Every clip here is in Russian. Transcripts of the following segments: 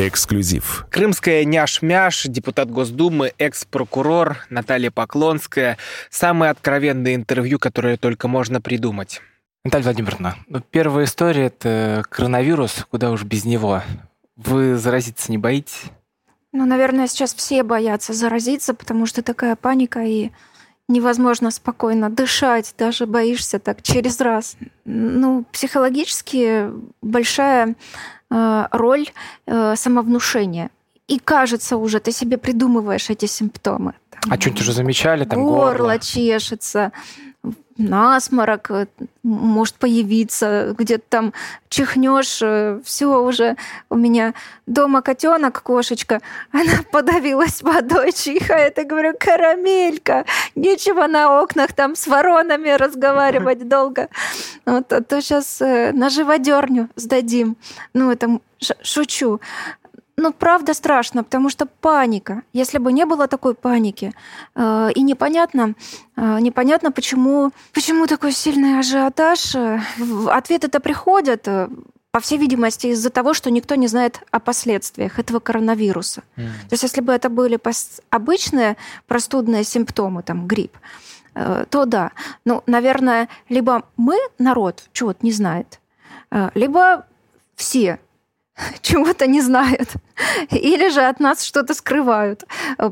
Эксклюзив. Крымская няш-мяш, депутат Госдумы, экс-прокурор Наталья Поклонская. Самое откровенное интервью, которое только можно придумать. Наталья Владимировна, ну, первая история – это коронавирус, куда уж без него. Вы заразиться не боитесь? Ну, наверное, сейчас все боятся заразиться, потому что такая паника и невозможно спокойно дышать, даже боишься так через раз. Ну, психологически большая роль э, самовнушения. И кажется уже, ты себе придумываешь эти симптомы. Там, а что-нибудь уже замечали? Там горло, горло чешется, насморок э, может появиться, где-то там чихнешь, э, все уже у меня дома котенок, кошечка, она подавилась водой, чихает, и говорю, карамелька, нечего на окнах там с воронами разговаривать долго. Вот, а то сейчас э, на живодерню сдадим. Ну, это шучу. Ну, правда страшно, потому что паника. Если бы не было такой паники, э, и непонятно, э, непонятно, почему, почему такой сильный ажиотаж. Э, ответы-то приходят, э, по всей видимости, из-за того, что никто не знает о последствиях этого коронавируса. Mm. То есть, если бы это были обычные простудные симптомы, там, грипп, э, то да. Ну, наверное, либо мы, народ, чего-то не знает, э, либо все чего-то не знают. Или же от нас что-то скрывают.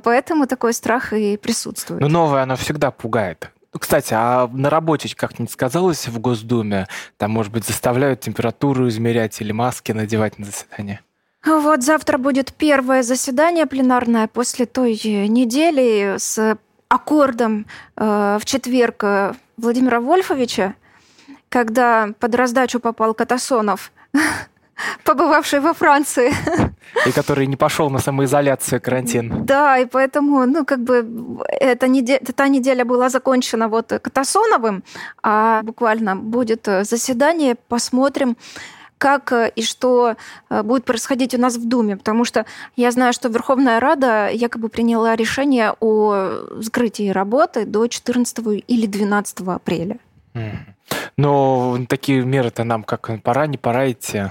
Поэтому такой страх и присутствует. Но новое, оно всегда пугает. Кстати, а на работе как-нибудь сказалось в Госдуме? Там, может быть, заставляют температуру измерять или маски надевать на заседание? Вот завтра будет первое заседание пленарное после той недели с аккордом э, в четверг э, Владимира Вольфовича, когда под раздачу попал Катасонов побывавший во Франции. И который не пошел на самоизоляцию, карантин. Да, и поэтому, ну, как бы, эта неделя, та неделя была закончена вот Катасоновым, а буквально будет заседание, посмотрим, как и что будет происходить у нас в Думе, потому что я знаю, что Верховная Рада якобы приняла решение о закрытии работы до 14 или 12 апреля. Но такие меры-то нам как пора, не пора идти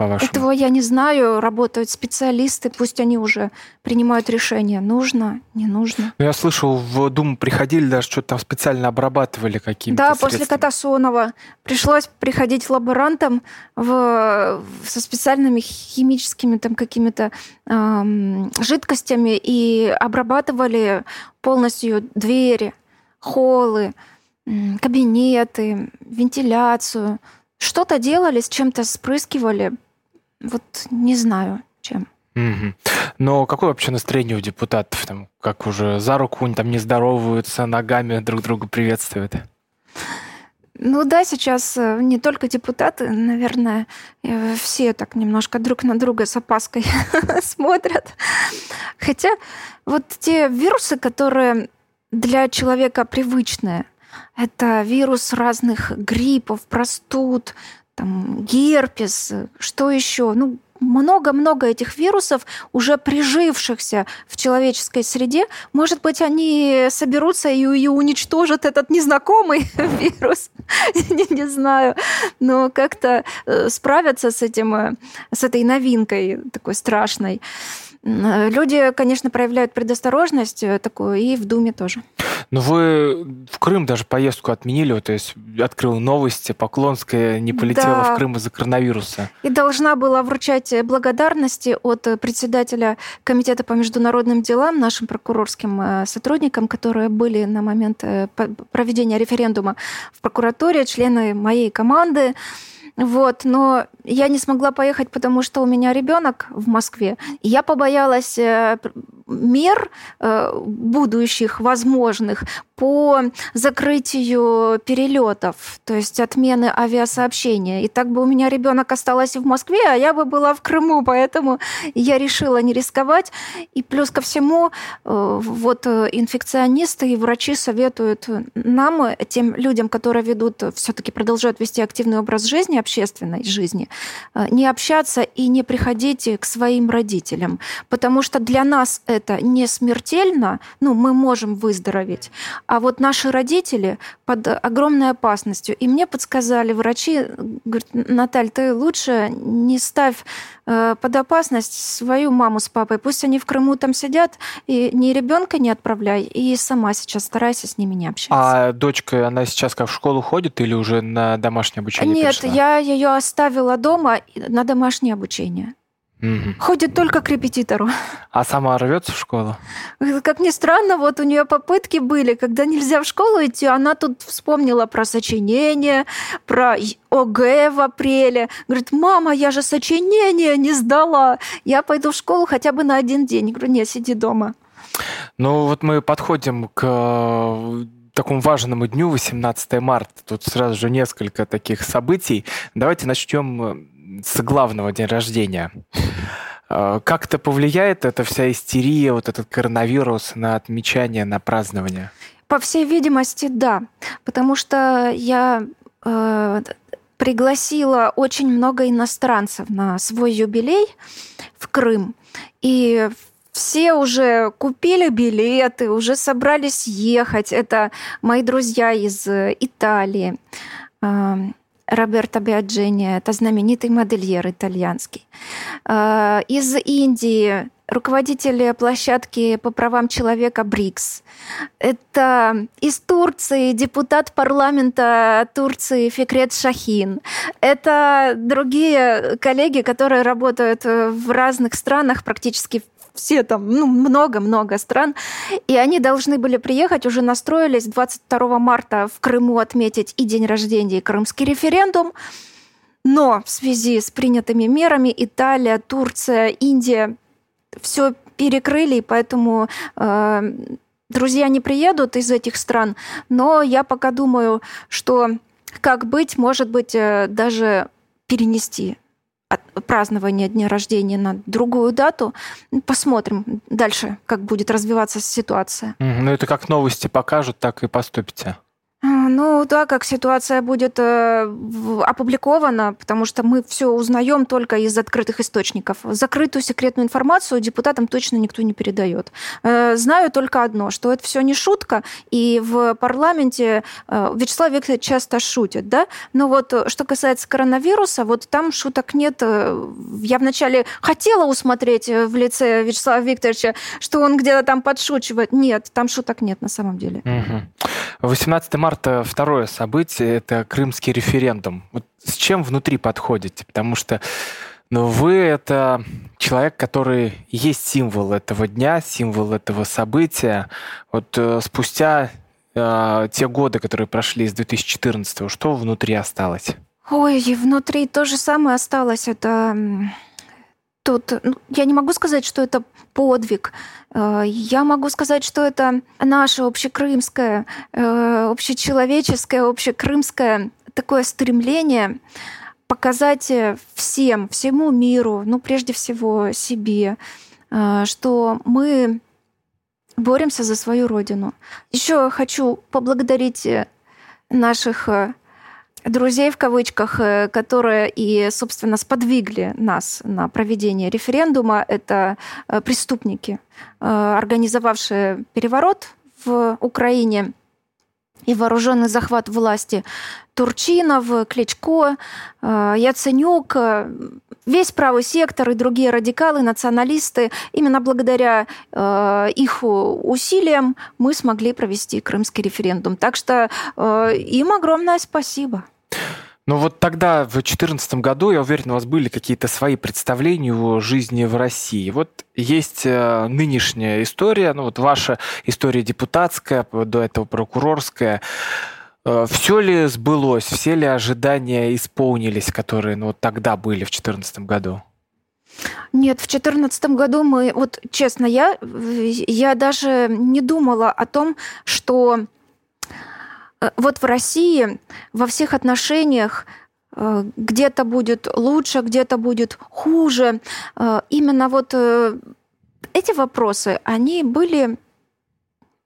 по-вашему? Этого я не знаю. Работают специалисты, пусть они уже принимают решение, нужно, не нужно. Ну, я слышал, в Думу приходили, даже что-то там специально обрабатывали какими-то Да, средствами. после Катасонова пришлось приходить лаборантам в, со специальными химическими там какими-то эм, жидкостями и обрабатывали полностью двери, холлы, кабинеты, вентиляцию. Что-то делали, с чем-то спрыскивали, вот не знаю, чем. Угу. Но какое вообще настроение у депутатов? Там, как уже за руку они там не здороваются, ногами друг друга приветствуют? Ну да, сейчас э, не только депутаты, наверное, э, все так немножко друг на друга с опаской смотрят. Хотя вот те вирусы, которые для человека привычные, это вирус разных гриппов, простуд, там, герпес, что еще? Ну, много-много этих вирусов, уже прижившихся в человеческой среде. Может быть, они соберутся и, и уничтожат этот незнакомый вирус. не, не знаю. Но как-то э, справятся с, этим, э, с этой новинкой такой страшной. Люди, конечно, проявляют предосторожность э, такую, и в Думе тоже. Но вы в Крым даже поездку отменили, то есть открыл новости, Поклонская не полетела да. в Крым из-за коронавируса. И должна была вручать благодарности от председателя Комитета по международным делам, нашим прокурорским э, сотрудникам, которые были на момент э, проведения референдума в прокуратуре, члены моей команды. Вот, но я не смогла поехать, потому что у меня ребенок в Москве. Я побоялась э, мер э, будущих, возможных по закрытию перелетов, то есть отмены авиасообщения. И так бы у меня ребенок осталась в Москве, а я бы была в Крыму, поэтому я решила не рисковать. И плюс ко всему, э, вот инфекционисты и врачи советуют нам, тем людям, которые ведут, все-таки продолжают вести активный образ жизни, общественной жизни, не общаться и не приходить к своим родителям, потому что для нас это не смертельно, ну, мы можем выздороветь, а вот наши родители под огромной опасностью. И мне подсказали врачи, говорят, Наталь, ты лучше не ставь э, под опасность свою маму с папой. Пусть они в Крыму там сидят, и ни ребенка не отправляй, и сама сейчас старайся с ними не общаться. А дочка, она сейчас как в школу ходит или уже на домашнее обучение Нет, перешла? я ее оставила дома на домашнее обучение. Мгм. Ходит только к репетитору. А сама рвется в школу? Как ни странно, вот у нее попытки были, когда нельзя в школу идти, она тут вспомнила про сочинение, про ОГЭ в апреле. Говорит, мама, я же сочинение не сдала. Я пойду в школу хотя бы на один день. Я говорю, нет, сиди дома. Ну вот мы подходим к э, такому важному дню, 18 марта. Тут сразу же несколько таких событий. Давайте начнем э, с главного дня рождения. Э, Как это повлияет, эта вся истерия, вот этот коронавирус на отмечание, на празднование? По всей видимости, да. Потому что я э, пригласила очень много иностранцев на свой юбилей в Крым. И все уже купили билеты, уже собрались ехать. Это мои друзья из э, Италии. Роберто Биаджини, это знаменитый модельер итальянский. Э, Из Индии руководитель площадки по правам человека БРИКС. Это из Турции депутат парламента Турции Фикрет Шахин. Это другие коллеги, которые работают в разных странах, практически все там, ну, много-много стран. И они должны были приехать, уже настроились 22 марта в Крыму отметить и день рождения, и крымский референдум. Но в связи с принятыми мерами Италия, Турция, Индия все перекрыли, и поэтому э, друзья не приедут из этих стран. Но я пока думаю, что как быть, может быть, э, даже перенести празднование дня рождения на другую дату. Посмотрим дальше, как будет развиваться ситуация. Ну это как новости покажут, так и поступите. А, Ну да, как ситуация будет э, опубликована, потому что мы все узнаем только из открытых источников. Закрытую секретную информацию депутатам точно никто не передает. Э, Знаю только одно, что это все не шутка, и в парламенте э, Вячеслав Викторович часто шутит, да? Но вот э, что касается коронавируса, вот там шуток нет. Э, Я вначале хотела усмотреть э, в лице Вячеслава Викторовича, что он где-то там подшучивает. Нет, там шуток нет на самом деле. Мгм. 18 марта второе событие – это крымский референдум. Вот с чем внутри подходите? Потому что ну, вы – это человек, который есть символ этого дня, символ этого события. Вот э, спустя э, те годы, которые прошли с 2014 что внутри осталось? Ой, внутри то же самое осталось. Это тут, ну, я не могу сказать, что это подвиг. Э, Я могу сказать, что это наше общекрымское, э, общечеловеческое, общекрымское такое стремление показать э, всем, всему миру, ну, прежде всего себе, что мы боремся за свою родину. Еще хочу поблагодарить наших друзей в кавычках, э, которые и, собственно, сподвигли нас на проведение референдума, это э, преступники, э, организовавшие переворот в Украине и вооруженный захват власти Турчинов, Кличко, Яценюк, весь правый сектор и другие радикалы, националисты. Именно благодаря их усилиям мы смогли провести крымский референдум. Так что им огромное спасибо. Ну вот тогда, в 2014 году, я уверен, у вас были какие-то свои представления о жизни в России. Вот есть э, нынешняя история, ну вот ваша история депутатская, до этого прокурорская. Все ли сбылось, все ли ожидания исполнились, которые ну, вот тогда были в 2014 году? Нет, в 2014 году мы, вот честно, я, я даже не думала о том, что э, вот в России во всех отношениях э, где-то будет лучше, где-то будет хуже. Э, Именно вот э, эти вопросы, они были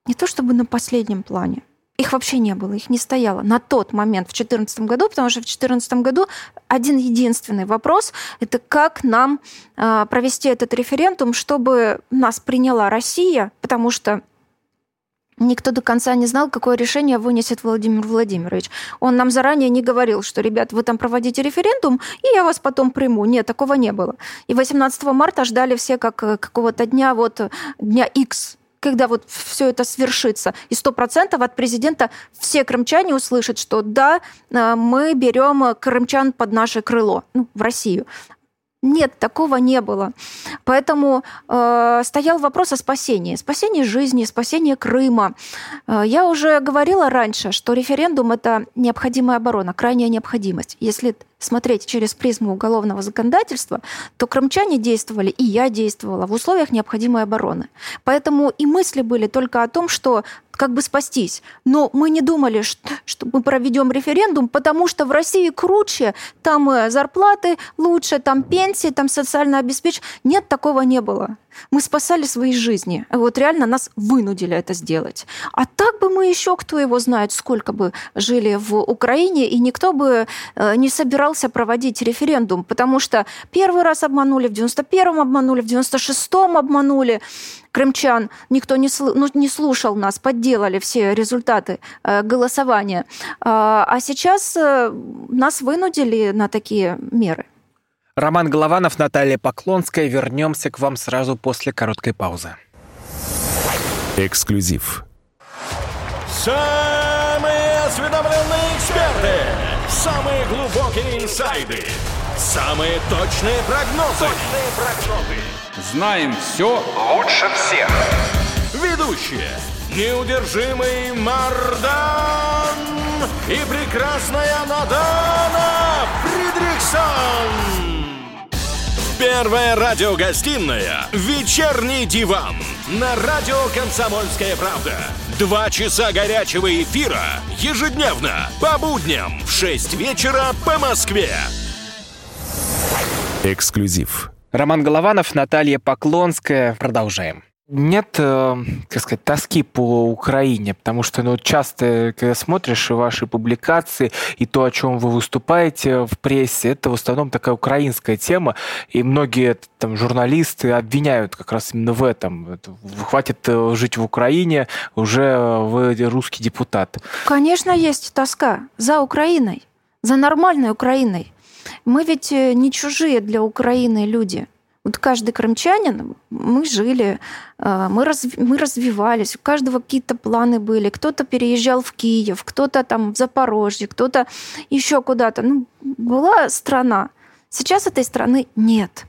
не то чтобы на последнем плане. Их вообще не было, их не стояло на тот момент, в 2014 году, потому что в 2014 году один единственный вопрос – это как нам э, провести этот референдум, чтобы нас приняла Россия, потому что Никто до конца не знал, какое решение вынесет Владимир Владимирович. Он нам заранее не говорил, что, ребят, вы там проводите референдум, и я вас потом приму. Нет, такого не было. И 18 марта ждали все как э, какого-то дня, вот дня X, когда вот все это свершится. И сто процентов от президента все крымчане услышат, что да, э, мы берем крымчан под наше крыло, ну, в Россию. Нет, такого не было. Поэтому э, стоял вопрос о спасении. Спасении жизни, спасении Крыма. Э, я уже говорила раньше, что референдум – это необходимая оборона, крайняя необходимость. Если смотреть через призму уголовного законодательства, то крымчане действовали, и я действовала в условиях необходимой обороны. Поэтому и мысли были только о том, что как бы спастись. Но мы не думали, что, что мы проведем референдум, потому что в России круче, там э, зарплаты лучше, там пенсии, там социальное обеспечение. Нет, такого не было. Мы спасали свои жизни. Вот реально нас вынудили это сделать. А так бы мы еще, кто его знает, сколько бы жили в Украине, и никто бы э, не собирался проводить референдум, потому что первый раз обманули, в 91-м обманули, в 96-м обманули крымчан, никто не, ну, не слушал нас, подделали все результаты э, голосования. А, а сейчас э, нас вынудили на такие меры. Роман Голованов, Наталья Поклонская. Вернемся к вам сразу после короткой паузы. Эксклюзив. Самые осведомленные эксперты, самые глубокие инсайды, самые точные прогнозы. Точные прогнозы. Знаем все лучше всех. Ведущие. Неудержимый Мардан и прекрасная Надана Фридриксон. Первая радиогостинная «Вечерний диван» на радио «Комсомольская правда». Два часа горячего эфира ежедневно по будням в 6 вечера по Москве. Эксклюзив. Роман Голованов, Наталья Поклонская. Продолжаем нет, э, как сказать, тоски по Украине, потому что ну, часто, когда смотришь ваши публикации и то, о чем вы выступаете в прессе, это в основном такая украинская тема, и многие там, журналисты обвиняют как раз именно в этом. Хватит э, жить в Украине, уже вы русский депутат. Конечно, есть тоска за Украиной, за нормальной Украиной. Мы ведь э, не чужие для Украины люди – вот каждый крымчанин, мы жили, э, мы, раз, мы развивались, у каждого какие-то планы были. Кто-то переезжал в Киев, кто-то там в Запорожье, кто-то еще куда-то. Ну, была страна. Сейчас этой страны нет.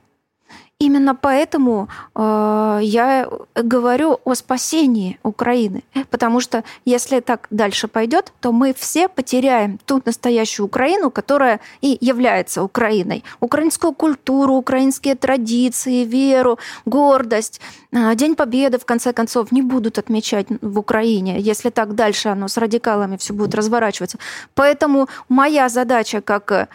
Именно поэтому э, я говорю о спасении Украины, потому что если так дальше пойдет, то мы все потеряем ту настоящую Украину, которая и является Украиной. Украинскую культуру, украинские традиции, веру, гордость. Э, День Победы, в конце концов, не будут отмечать в Украине, если так дальше оно с радикалами все будет разворачиваться. Поэтому моя задача как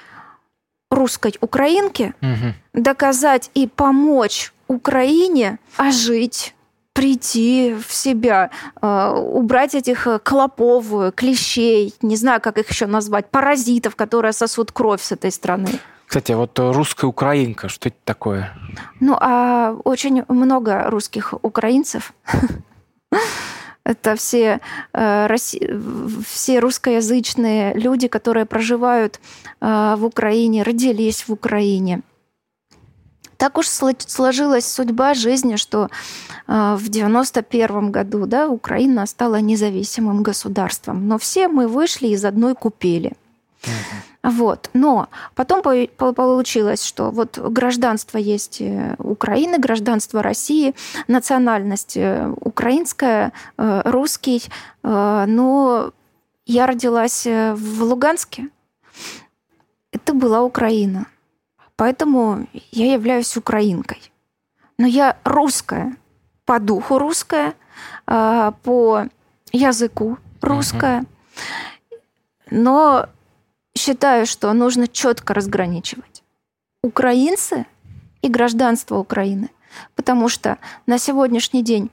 русской украинке угу. доказать и помочь Украине ожить прийти в себя, э, убрать этих э, клопов, клещей, не знаю, как их еще назвать, паразитов, которые сосут кровь с этой страны. Кстати, вот русская украинка, что это такое? Ну, а очень много русских украинцев Это все, э, все русскоязычные люди, которые проживают э, в Украине, родились в Украине. Так уж сложилась судьба жизни, что э, в 91 году да, Украина стала независимым государством. Но все мы вышли из одной купели. Вот. Но потом получилось, что вот гражданство есть э, Украины, гражданство России, национальность э, украинская, э, русский. Но я родилась в Луганске. Это была Украина. Поэтому я являюсь украинкой. Но я русская, по духу русская, по языку русская. Но считаю, что нужно четко разграничивать украинцы и гражданство Украины. Потому что на сегодняшний день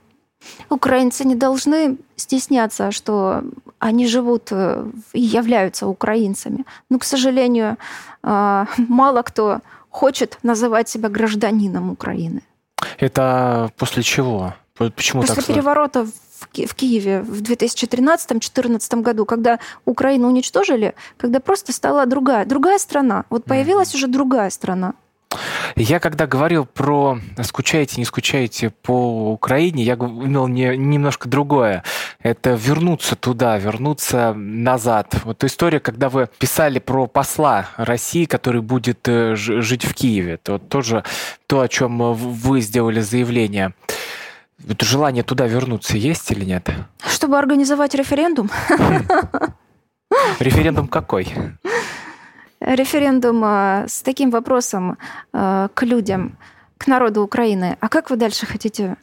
украинцы не должны стесняться, что они живут э, и являются украинцами. Но, к сожалению, э, мало кто хочет называть себя гражданином Украины. Это после чего? Почему После так сложно? переворота в, Ки- в Киеве в 2013-2014 году, когда Украину уничтожили, когда просто стала другая, другая страна. Вот появилась уже другая страна. Я когда говорил про скучаете, не скучаете по Украине, я имел не, немножко другое. Это вернуться туда, вернуться назад. Вот история, когда вы писали про посла России, который будет э, жить в Киеве. Вот тоже то, о чем э, вы сделали заявление. Вот желание туда вернуться есть или нет? Чтобы организовать референдум, Референдум какой? референдум э, с таким вопросом э, к людям, к народу Украины. А как вы дальше хотите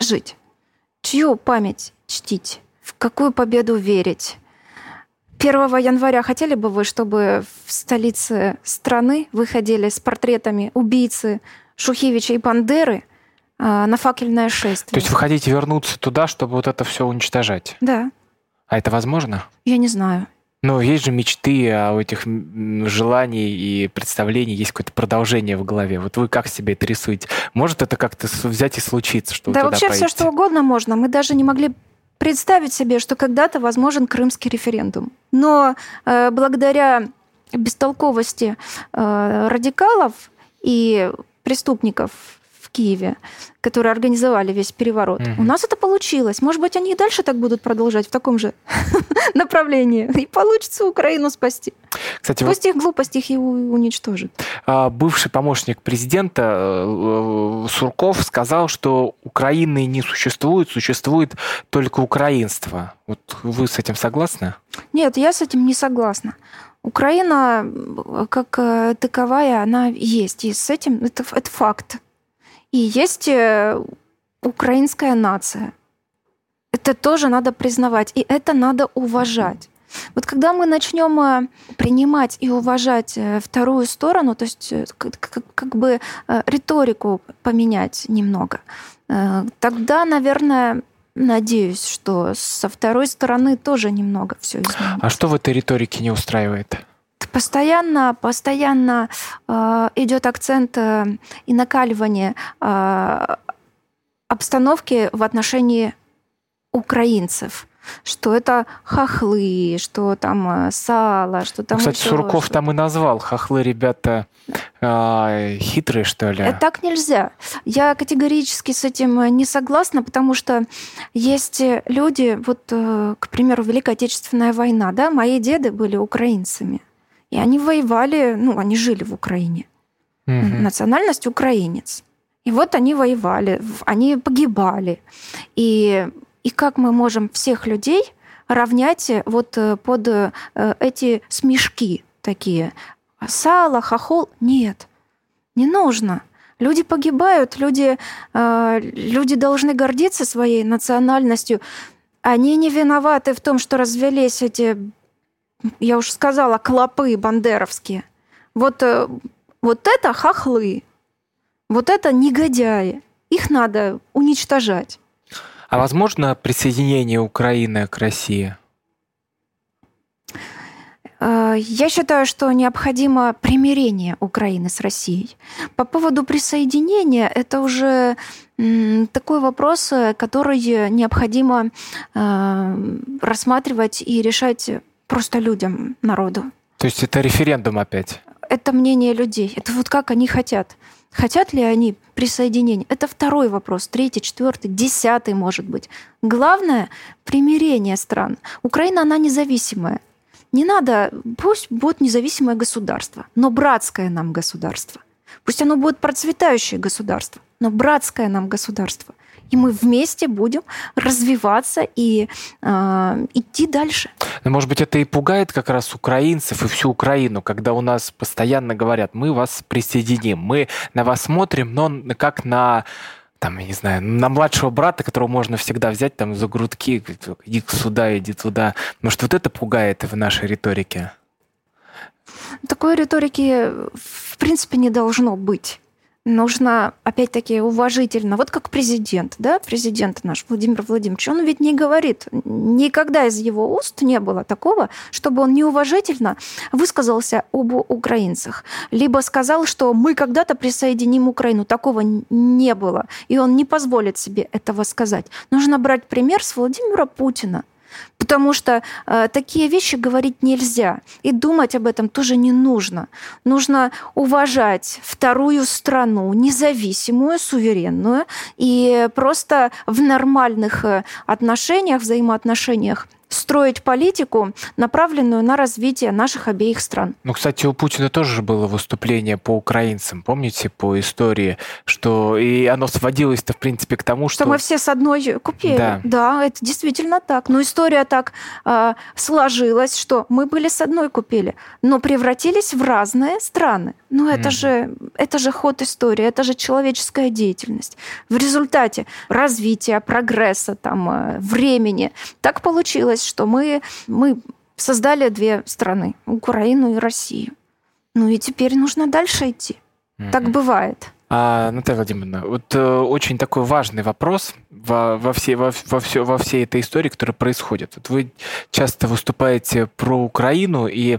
жить? Чью память чтить? В какую победу верить? 1 января хотели бы вы, чтобы в столице страны выходили с портретами убийцы Шухевича и Бандеры на факельное шествие? То есть вы хотите вернуться туда, чтобы вот это все уничтожать? Да, А это возможно? я не знаю. Ну, есть же мечты, а у этих желаний и представлений есть какое-то продолжение в голове. Вот вы как себе это рисуете? Может это как-то взять и случиться, что Да вообще все поедете? что угодно можно. Мы даже не могли представить себе, что когда-то возможен крымский референдум. Но э, благодаря бестолковости э, радикалов и преступников Киеве, которые организовали весь переворот, Мгм. у нас это получилось. Может быть, они и дальше так будут продолжать в таком же направлении. И получится Украину спасти. Кстати, вот Пусть их глупость их и уничтожит. а, бывший помощник президента э, э, Сурков сказал, что Украины не существует, существует только украинство. Вот вы с этим согласны? Нет, я с этим не согласна. Украина как э, таковая, она есть. И с этим это, это факт. И есть э, украинская нация. Это тоже надо признавать. И это надо уважать. Вот когда мы начнем э, принимать и уважать э, вторую сторону, то есть как, бы риторику поменять немного, тогда, наверное, надеюсь, что со второй стороны тоже немного все изменится. А что в этой риторике не устраивает? Постоянно, постоянно э, идет акцент э, и накаливание э, обстановки в отношении украинцев. Что это хохлы, что там э, сало, что там Кстати, еще Сурков что-то. там и назвал. Хохлы, ребята, а, хитрые, что ли? Это так нельзя. Я категорически с этим э, не согласна, потому что есть э, люди, вот, э, к примеру, Великая Отечественная война, да, мои деды были украинцами, и они воевали, ну, они жили в Украине. Мгм. Национальность украинец. И вот они воевали, они погибали. И, и как мы можем всех людей равнять э, вот э, под э, эти смешки такие? Сало, хохол? Нет, не нужно. Люди погибают, люди, люди должны гордиться своей национальностью. Они не виноваты в том, что развелись эти, я уже сказала, клопы бандеровские. Вот, э, вот это хохлы, вот это негодяи. Их надо уничтожать. А возможно присоединение Украины к России? Э, Я считаю, что необходимо примирение Украины с Россией. По поводу присоединения, это уже такой вопрос, э, который необходимо рассматривать и решать просто людям, народу. То есть это референдум опять? Это мнение людей. Это вот как они хотят. Хотят ли они присоединения? Это второй вопрос. Третий, четвертый, десятый, может быть. Главное — примирение стран. Украина, она независимая. Не надо, пусть будет независимое государство, но братское нам государство. Пусть оно будет процветающее государство, но братское нам государство. И мы вместе будем развиваться и э, идти дальше. Но, может быть, это и пугает как раз украинцев и всю Украину, когда у нас постоянно говорят, мы вас присоединим, мы на вас смотрим, но как на там, я не знаю, на младшего брата, которого можно всегда взять там за грудки, иди сюда, иди туда. Может, вот это пугает в нашей риторике? Такой риторики в принципе не должно быть. Нужно, опять-таки, уважительно. Вот как президент, да, президент наш Владимир Владимирович, он ведь не говорит, никогда из его уст не было такого, чтобы он неуважительно высказался об украинцах, либо сказал, что мы когда-то присоединим Украину. Такого не было, и он не позволит себе этого сказать. Нужно брать пример с Владимира Путина – Потому что э, такие вещи говорить нельзя. И думать об этом тоже не нужно. Нужно уважать вторую страну, независимую, суверенную, и просто в нормальных э, отношениях, взаимоотношениях строить политику, направленную на развитие наших обеих стран. Ну, кстати, у Путина тоже было выступление по украинцам, помните, по истории, что и оно сводилось-то, в принципе, к тому, что... Что мы все с одной купили. Да, да это действительно так. Но история так э, сложилась, что мы были с одной купили, но превратились в разные страны. Ну, это, mm. же, это же ход истории, это же человеческая деятельность. В результате развития, прогресса, там, э, времени так получилось, что мы, мы создали две страны, Украину и Россию. Ну и теперь нужно дальше идти. Mm-hmm. Так бывает. А, Наталья Владимировна, вот э, очень такой важный вопрос во, во, всей, во, во, все, во всей этой истории, которая происходит. Вот вы часто выступаете про Украину, и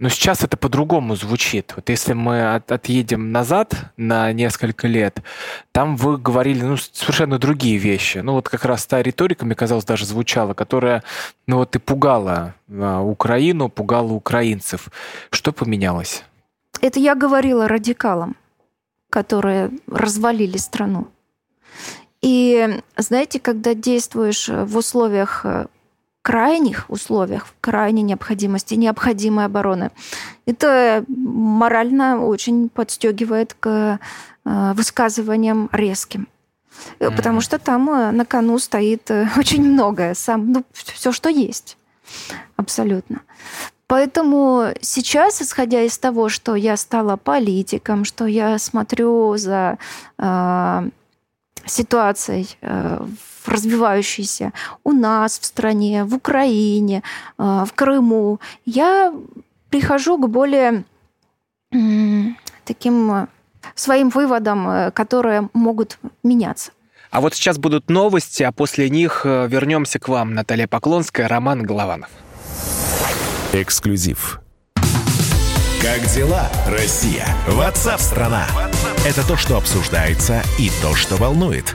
но сейчас это по-другому звучит. Вот если мы от, отъедем назад на несколько лет, там вы говорили ну, совершенно другие вещи. Ну вот как раз та риторика, мне казалось, даже звучала, которая ну вот и пугала а, Украину, пугала украинцев. Что поменялось? Это я говорила радикалам, которые развалили страну. И знаете, когда действуешь в условиях крайних условиях, в крайней необходимости, необходимой обороны. Это морально очень подстегивает к э, высказываниям резким. Mm-hmm. Потому что там э, на кону стоит э, очень многое, сам, ну, все, что есть. Абсолютно. Поэтому сейчас, исходя из того, что я стала политиком, что я смотрю за э, ситуацией э, развивающейся у нас в стране, в Украине, э, в Крыму, я прихожу к более таким э, своим выводам, э, которые могут меняться. А вот сейчас будут новости, а после них вернемся к вам, Наталья Поклонская, Роман Голованов. Эксклюзив. Как дела, Россия? Ватсап-страна! Это то, что обсуждается и то, что волнует.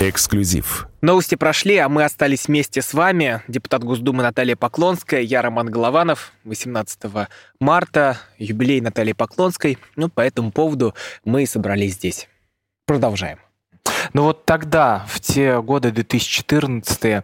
Эксклюзив. Новости прошли, а мы остались вместе с вами. Депутат Госдумы Наталья Поклонская, я Роман Голованов. 18 марта, юбилей Натальи Поклонской. Ну, по этому поводу мы и собрались здесь. Продолжаем. Ну вот тогда, в те годы 2014 Э,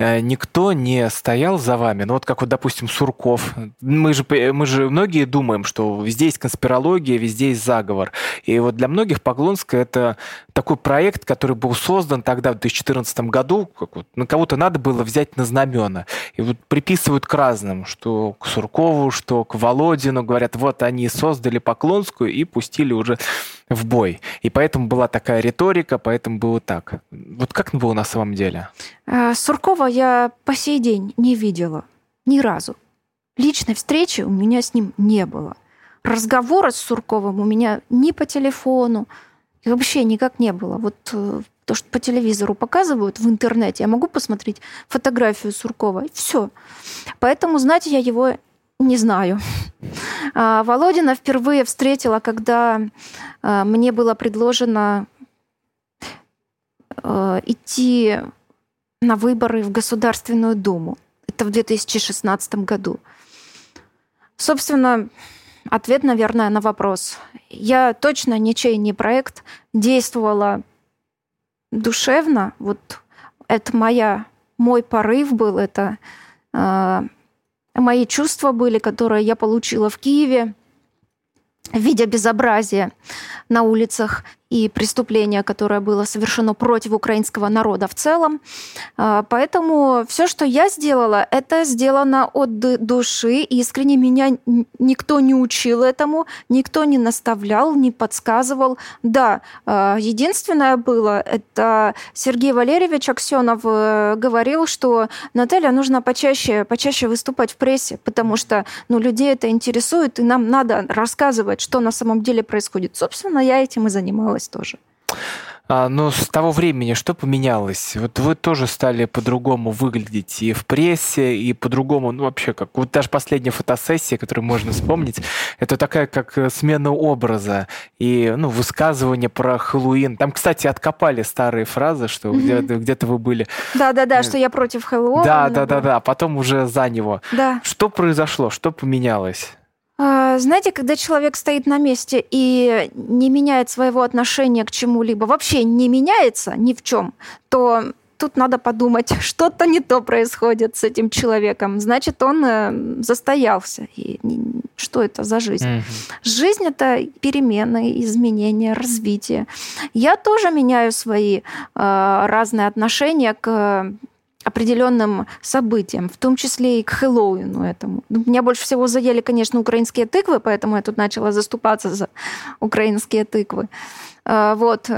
никто не стоял за вами. Ну вот как вот, допустим, Сурков. Мы же, мы же многие думаем, что везде есть конспирология, везде есть заговор. И вот для многих Поклонская это такой проект, который был создан тогда, в 2014 году. Как вот, на кого-то надо было взять на знамена. И вот приписывают к разным, что к Суркову, что к Володину. Говорят, вот они создали Поклонскую и пустили уже в бой. И поэтому была такая риторика, поэтому было так. Вот как было на самом деле? Э, Суркова я по сей день не видела. Ни разу. Личной встречи у меня с ним не было. Разговора с Сурковым у меня ни по телефону, и вообще никак не было. Вот э, то, что по телевизору показывают в интернете, я могу посмотреть фотографию Суркова, и все. Поэтому знать я его не знаю. А, Володина впервые встретила, когда а, мне было предложено а, идти на выборы в Государственную Думу. Это в 2016 году. Собственно, ответ, наверное, на вопрос. Я точно ничей не проект, действовала душевно. Вот это моя, мой порыв был, это мои чувства были, которые я получила в Киеве, видя безобразие на улицах. И преступление, которое было совершено против украинского народа в целом. А, поэтому все, что я сделала, это сделано от души. Искренне меня никто не учил этому, никто не наставлял, не подсказывал. Да, а, единственное было, это Сергей Валерьевич Аксенов э, говорил, что Наталья нужно почаще, почаще выступать в прессе, потому что ну, людей это интересует, и нам надо рассказывать, что на самом деле происходит. Собственно, я этим и занималась тоже. А, но с того времени что поменялось? Вот вы тоже стали по-другому выглядеть и в прессе, и по-другому, ну вообще, как вот даже последняя фотосессия, которую можно вспомнить, это такая как э, смена образа и ну, высказывание про Хэллоуин. Там, кстати, откопали старые фразы, что mm-hmm. где-то, где-то вы были. Да-да-да, э, что я против Хэллоуина. Да-да-да, а потом уже за него. Да. Что произошло, что поменялось? А, знаете, когда человек стоит на месте и не меняет своего отношения к чему-либо, вообще не меняется ни в чем, то тут надо подумать, что-то не то происходит с этим человеком. Значит, он э, застоялся. И что это за жизнь? Mm-hmm. Жизнь это перемены, изменения, развитие. Я тоже меняю свои э, разные отношения к определенным событиям, в том числе и к Хэллоуину этому. Ну, меня больше всего заели, конечно, украинские тыквы, поэтому я тут начала заступаться за украинские тыквы. А, вот.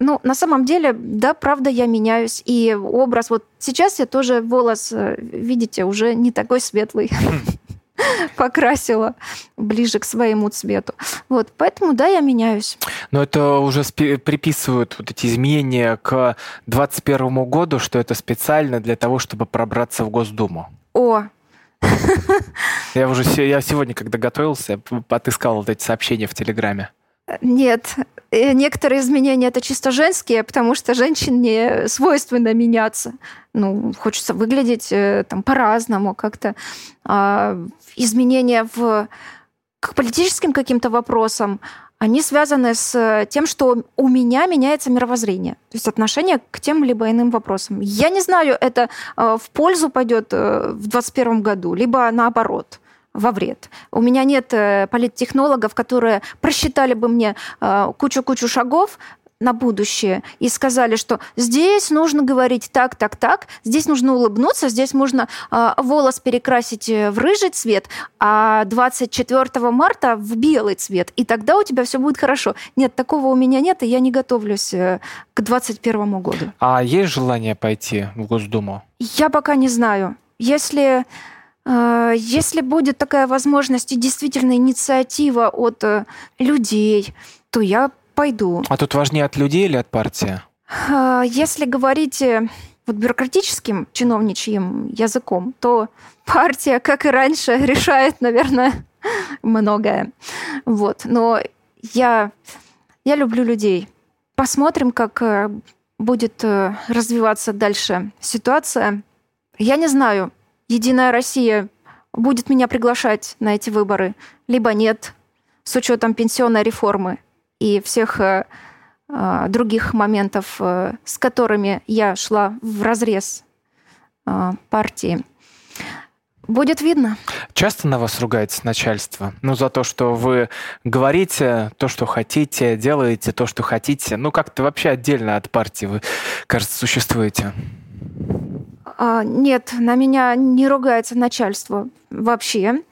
Ну, на самом деле, да, правда, я меняюсь. И образ, вот сейчас я тоже волос, э, видите, уже не такой светлый. покрасила ближе к своему цвету. Вот, поэтому, да, я меняюсь. Но это уже приписывают вот эти изменения к 2021 году, что это специально для того, чтобы пробраться в Госдуму. О, я уже я сегодня, когда готовился, отыскал вот эти сообщения в Телеграме. Нет, э, некоторые изменения это чисто женские, потому что женщине свойственно меняться. Ну, хочется выглядеть э, там по-разному как-то. А, изменения в к политическим каким-то вопросам, они связаны с тем, что у меня меняется мировоззрение, то есть отношение к тем либо иным вопросам. Я не знаю, это э, в пользу пойдет в 2021 году, либо наоборот во вред. У меня нет э, политтехнологов, которые просчитали бы мне э, кучу-кучу шагов, на будущее и сказали, что здесь нужно говорить так, так, так, здесь нужно улыбнуться, здесь можно э, волос перекрасить в рыжий цвет, а 24 марта в белый цвет, и тогда у тебя все будет хорошо. Нет, такого у меня нет, и я не готовлюсь э, к 21 году. А есть желание пойти в Госдуму? Я пока не знаю. Если если будет такая возможность и действительно инициатива от э, людей, то я пойду. А тут важнее от людей или от партии? А, если говорить э, вот бюрократическим чиновничьим языком, то партия, как и раньше, решает, наверное, многое. Вот. Но я, я люблю людей. Посмотрим, как э, будет развиваться дальше ситуация. Я не знаю, Единая Россия будет меня приглашать на эти выборы, либо нет, с учетом пенсионной реформы и всех э, э, других моментов, э, с которыми я шла в разрез партии. Будет видно. Часто на вас ругается начальство? Ну, за то, что вы говорите то, что хотите, делаете то, что хотите. Ну, как-то вообще отдельно от партии вы, кажется, существуете. А, нет, на меня не ругается начальство вообще.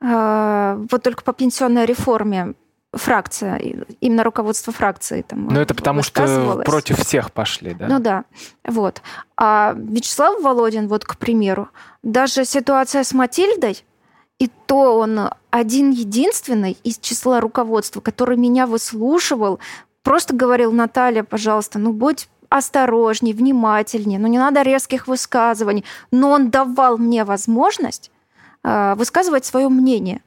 А, вот только по пенсионной реформе фракция, именно руководство фракции там Ну, это потому что против всех пошли, да? Ну да, вот. А Вячеслав Володин, вот, к примеру, даже ситуация с Матильдой, и то он один единственный из числа руководства, который меня выслушивал, просто говорил, Наталья, пожалуйста, ну будь осторожней, внимательнее, но ну, не надо резких высказываний. Но он давал мне возможность э, высказывать свое мнение.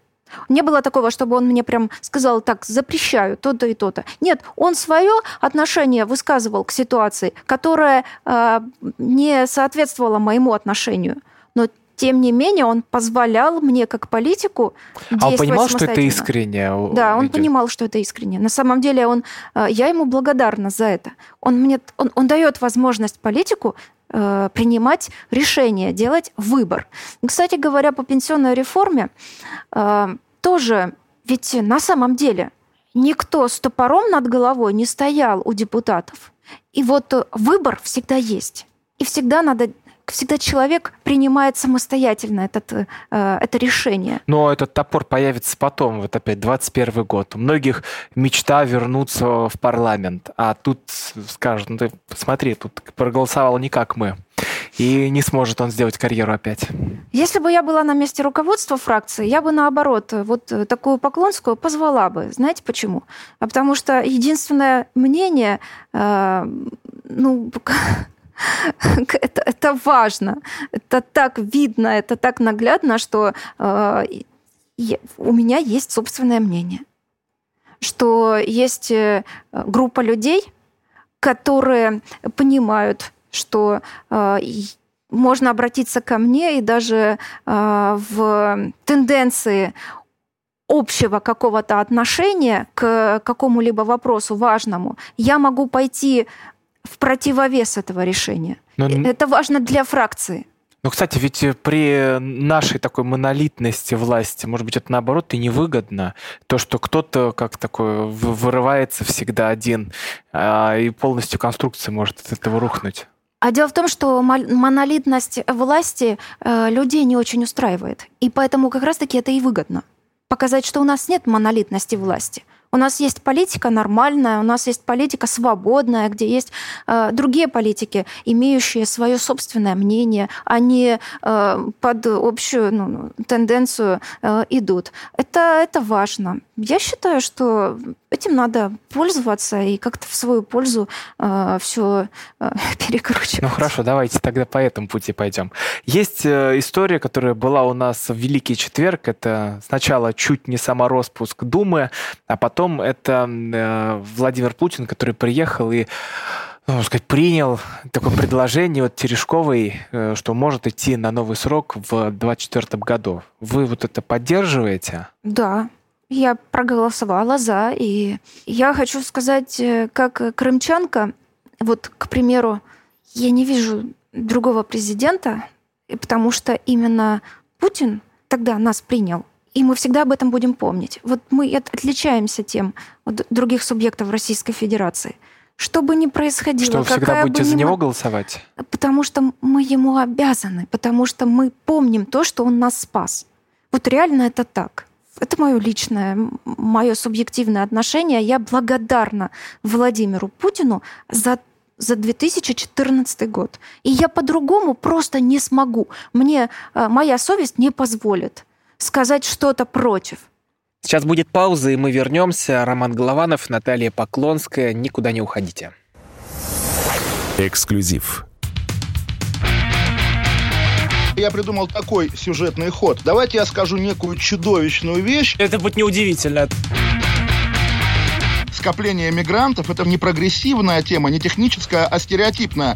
Не было такого, чтобы он мне прям сказал, так, запрещаю то-то и то-то. Нет, он свое отношение высказывал к ситуации, которая э, не соответствовала моему отношению. Но тем не менее, он позволял мне как политику А он понимал, что это искренне? Да, он понимал, что это искренне. На самом деле, он, э, я ему благодарна за это. Он мне, он, он дает возможность политику э, принимать решения, делать выбор. Кстати говоря, по пенсионной реформе э, тоже, ведь на самом деле никто с топором над головой не стоял у депутатов. И вот выбор всегда есть. И всегда надо всегда человек принимает самостоятельно этот, э, это решение. Но этот топор появится потом, вот опять 21 год. У многих мечта вернуться в парламент, а тут скажут, ну ты посмотри, тут проголосовал не как мы. И не сможет он сделать карьеру опять. Если бы я была на месте руководства фракции, я бы наоборот вот такую Поклонскую позвала бы. Знаете почему? А потому что единственное мнение, э, ну, это, это важно, это так видно, это так наглядно, что э, у меня есть собственное мнение, что есть э, группа людей, которые понимают, что э, можно обратиться ко мне и даже э, в тенденции общего какого-то отношения к какому-либо вопросу важному, я могу пойти в противовес этого решения. Но... Это важно для фракции. Ну, кстати, ведь при нашей такой монолитности власти, может быть, это наоборот и невыгодно. То, что кто-то как такой вырывается всегда один, а, и полностью конструкция может от этого рухнуть. А дело в том, что монолитность власти э, людей не очень устраивает. И поэтому как раз-таки это и выгодно. Показать, что у нас нет монолитности власти. У нас есть политика нормальная, у нас есть политика свободная, где есть э, другие политики, имеющие свое собственное мнение, они э, под общую ну, тенденцию э, идут. Это, это важно. Я считаю, что этим надо пользоваться и как-то в свою пользу э, все э, перекручивать. Ну хорошо, давайте тогда по этому пути пойдем. Есть э, история, которая была у нас в Великий Четверг. Это сначала чуть не самороспуск Думы, а потом это э, Владимир Путин, который приехал и ну, можно сказать, принял такое предложение от Терешковой, э, что может идти на новый срок в 2024 году. Вы вот это поддерживаете? Да, я проголосовала за, и я хочу сказать, э, как крымчанка, вот, к примеру, я не вижу другого президента, потому что именно Путин тогда нас принял. И мы всегда об этом будем помнить. Вот мы отличаемся тем от других субъектов Российской Федерации. Что бы ни происходило, что вы всегда будете за него голосовать? Потому что мы ему обязаны, потому что мы помним то, что он нас спас. Вот реально это так. Это мое личное, мое субъективное отношение. Я благодарна Владимиру Путину за за 2014 год. И я по-другому просто не смогу. Мне э, моя совесть не позволит сказать что-то против. Сейчас будет пауза, и мы вернемся. Роман Голованов, Наталья Поклонская. Никуда не уходите. Эксклюзив. Я придумал такой сюжетный ход. Давайте я скажу некую чудовищную вещь. Это будет неудивительно. Скопление мигрантов – это не прогрессивная тема, не техническая, а стереотипная.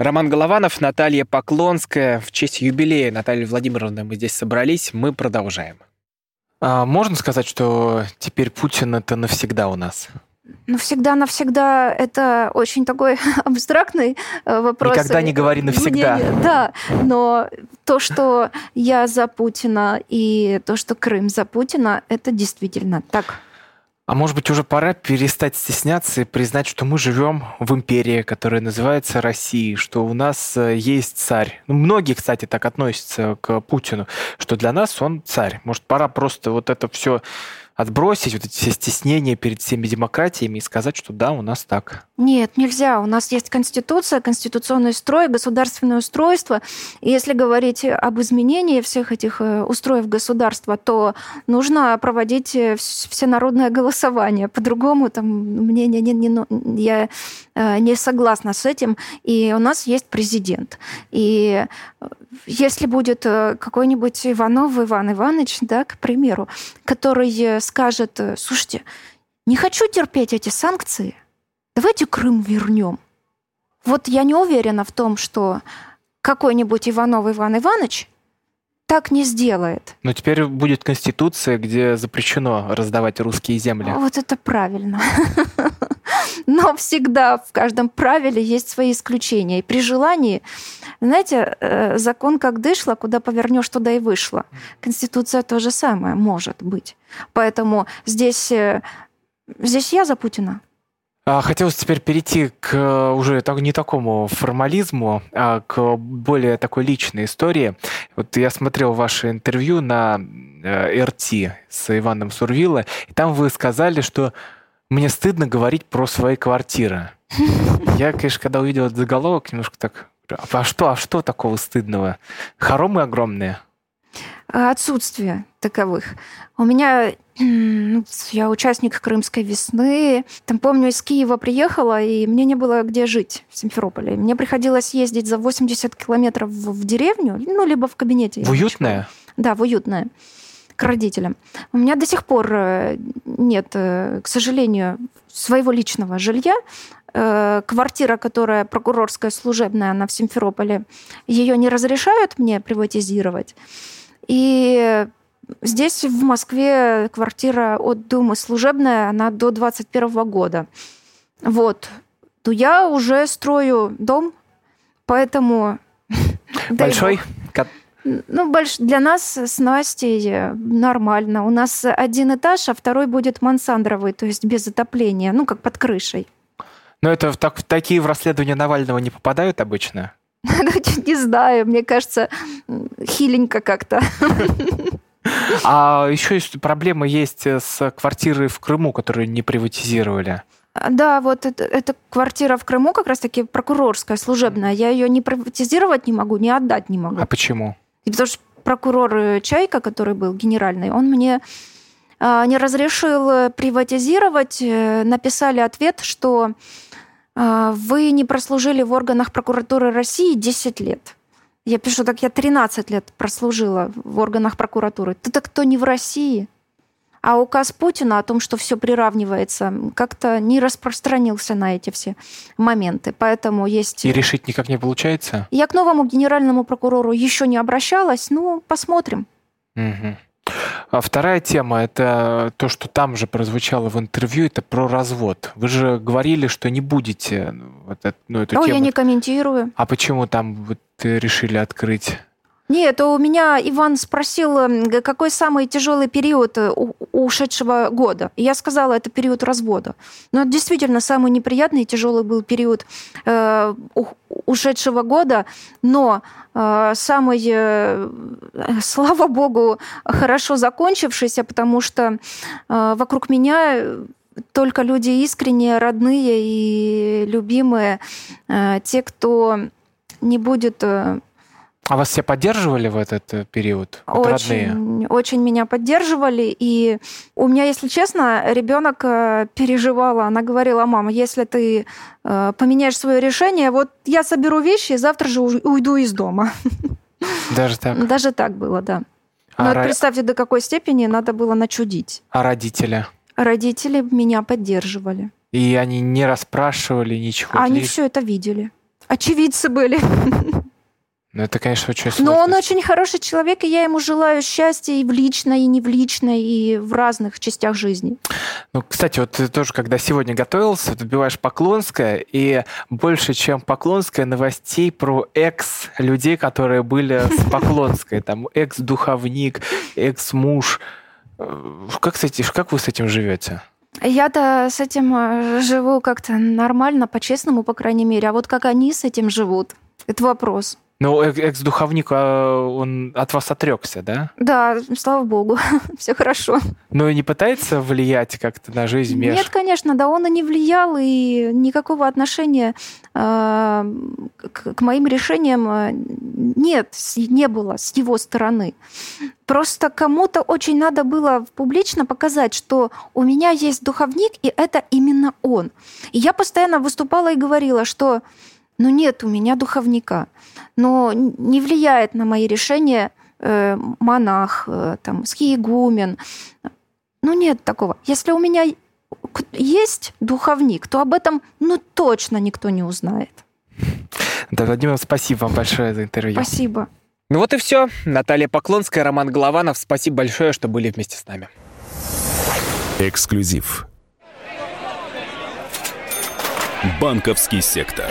Роман Голованов, Наталья Поклонская. В честь юбилея Натальи Владимировны мы здесь собрались. Мы продолжаем. А можно сказать, что теперь Путин это навсегда у нас? Навсегда, навсегда это очень такой абстрактный э, вопрос. Никогда не говори навсегда. Мнение, да, но то, что я за Путина и то, что Крым за Путина, это действительно так. А может быть, уже пора перестать стесняться и признать, что мы живем в империи, которая называется Россией, что у нас э, есть царь. Ну, многие, кстати, так относятся к Путину, что для нас он царь. Может, пора просто вот это все отбросить вот эти все стеснения перед всеми демократиями и сказать, что да, у нас так. Нет, нельзя. У нас есть конституция, конституционный строй, государственное устройство. И если говорить об изменении всех этих э, устроев государства, то нужно проводить э, всенародное голосование. По-другому там мне не, не, не, я э, не согласна с этим. И у нас есть президент. И если будет какой-нибудь Иванов Иван Иванович, да, к примеру, который скажет, э, слушайте, не хочу терпеть эти санкции, давайте Крым вернем. Вот я не уверена в том, что какой-нибудь Иванов Иван Иванович так не сделает. Но теперь будет конституция, где запрещено раздавать русские земли. Вот это правильно. Но всегда в каждом правиле есть свои исключения. И при желании, знаете, э, закон как дышло, куда повернешь, туда и вышло. Конституция то же самое может быть. Поэтому здесь, э, здесь я за Путина. А, хотелось теперь перейти к э, уже не такому формализму, а к более такой личной истории. Вот я смотрел ваше интервью на РТ с Иваном Сурвило, и там вы сказали, что мне стыдно говорить про свои квартиры. Я, конечно, когда увидел этот заголовок, немножко так... А что, а что такого стыдного? Хоромы огромные. Отсутствие таковых. У меня ну, я участник Крымской весны. Там, помню, из Киева приехала, и мне не было где жить в Симферополе. Мне приходилось ездить за 80 километров в деревню, ну, либо в кабинете. В уютное? Да, в уютное к родителям. У меня до сих пор э, нет, э, к сожалению, своего личного жилья. Э, квартира, которая прокурорская служебная, она в Симферополе, ее не разрешают мне приватизировать. И Здесь, в Москве, квартира от Думы служебная, она до 21 года. Вот. То я уже строю дом, поэтому... Большой? Ну, больш... для нас с Настей нормально. У нас один этаж, а второй будет мансандровый, то есть без отопления, ну, как под крышей. Но это так, такие в расследование Навального не попадают обычно? Не знаю, мне кажется, хиленько как-то. А еще есть проблема есть с квартирой в Крыму, которую не приватизировали. Да, вот это, это квартира в Крыму как раз-таки прокурорская, служебная. Я ее не приватизировать не могу, не отдать не могу. А почему? И потому что прокурор э, Чайка, который был генеральный, он мне а, не разрешил приватизировать. Э, написали ответ, что а, вы не прослужили в органах прокуратуры России 10 лет. Я пишу, так я 13 лет прослужила в органах прокуратуры. Ты-то кто не в России? А указ Путина о том, что все приравнивается, как-то не распространился на эти все моменты. Поэтому есть... И решить никак не получается? Я к новому генеральному прокурору еще не обращалась. Ну, посмотрим. Угу. А вторая тема – это то, что там же прозвучало в интервью, это про развод. Вы же говорили, что не будете вот это, ну, эту ну, тему... я не комментирую. А почему там вот решили открыть? Нет, у меня Иван спросил, какой самый тяжелый период э, ушедшего года. И я сказала, это период развода. Но действительно, самый неприятный и тяжелый был период э, ушедшего года, но э, самый, э, слава богу, хорошо закончившийся, потому что э, вокруг меня только люди искренние, родные и любимые, э, те, кто не будет э, а вас все поддерживали в этот э, период? Вот очень, родные? очень меня поддерживали. И у меня, если честно, ребенок э, переживала. Она говорила, мама, если ты э, поменяешь свое решение, вот я соберу вещи и завтра же уйду из дома. Даже так? Даже так было, да. А Но ра... представьте, до какой степени надо было начудить. А родители? Родители меня поддерживали. И они не расспрашивали ничего? Они все это видели. Очевидцы были. Ну, это, конечно, очень сложно. Но он очень хороший человек, и я ему желаю счастья и в личной, и не в личной, и в разных частях жизни. Ну, кстати, вот ты тоже, когда сегодня готовился, ты вбиваешь Поклонская, и больше, чем Поклонская, новостей про экс-людей, которые были с Поклонской. Там экс-духовник, экс-муж. Как, кстати, как вы с этим живете? Я-то с этим э, живу как-то нормально, по-честному, по крайней мере. А вот как они с этим живут, это вопрос. Ну, экс-духовник, а, он от вас отрекся, да? Да, слава богу, все хорошо. Ну и не пытается влиять как-то на жизнь меж... Нет, конечно, да, он и не влиял, и никакого отношения э, к, к моим решениям а, нет, не было с его стороны. Просто кому-то очень надо было публично показать, что у меня есть духовник, и это именно он. И я постоянно выступала и говорила, что ну нет у меня духовника, но не влияет на мои решения э, монах, э, там, схиегумен. Ну, Ну, нет такого. Если у меня есть духовник, то об этом, ну, точно никто не узнает. Да, Владимир, спасибо вам большое за интервью. Спасибо. Ну вот и все. Наталья Поклонская, Роман Голованов. Спасибо большое, что были вместе с нами. Эксклюзив. Банковский сектор.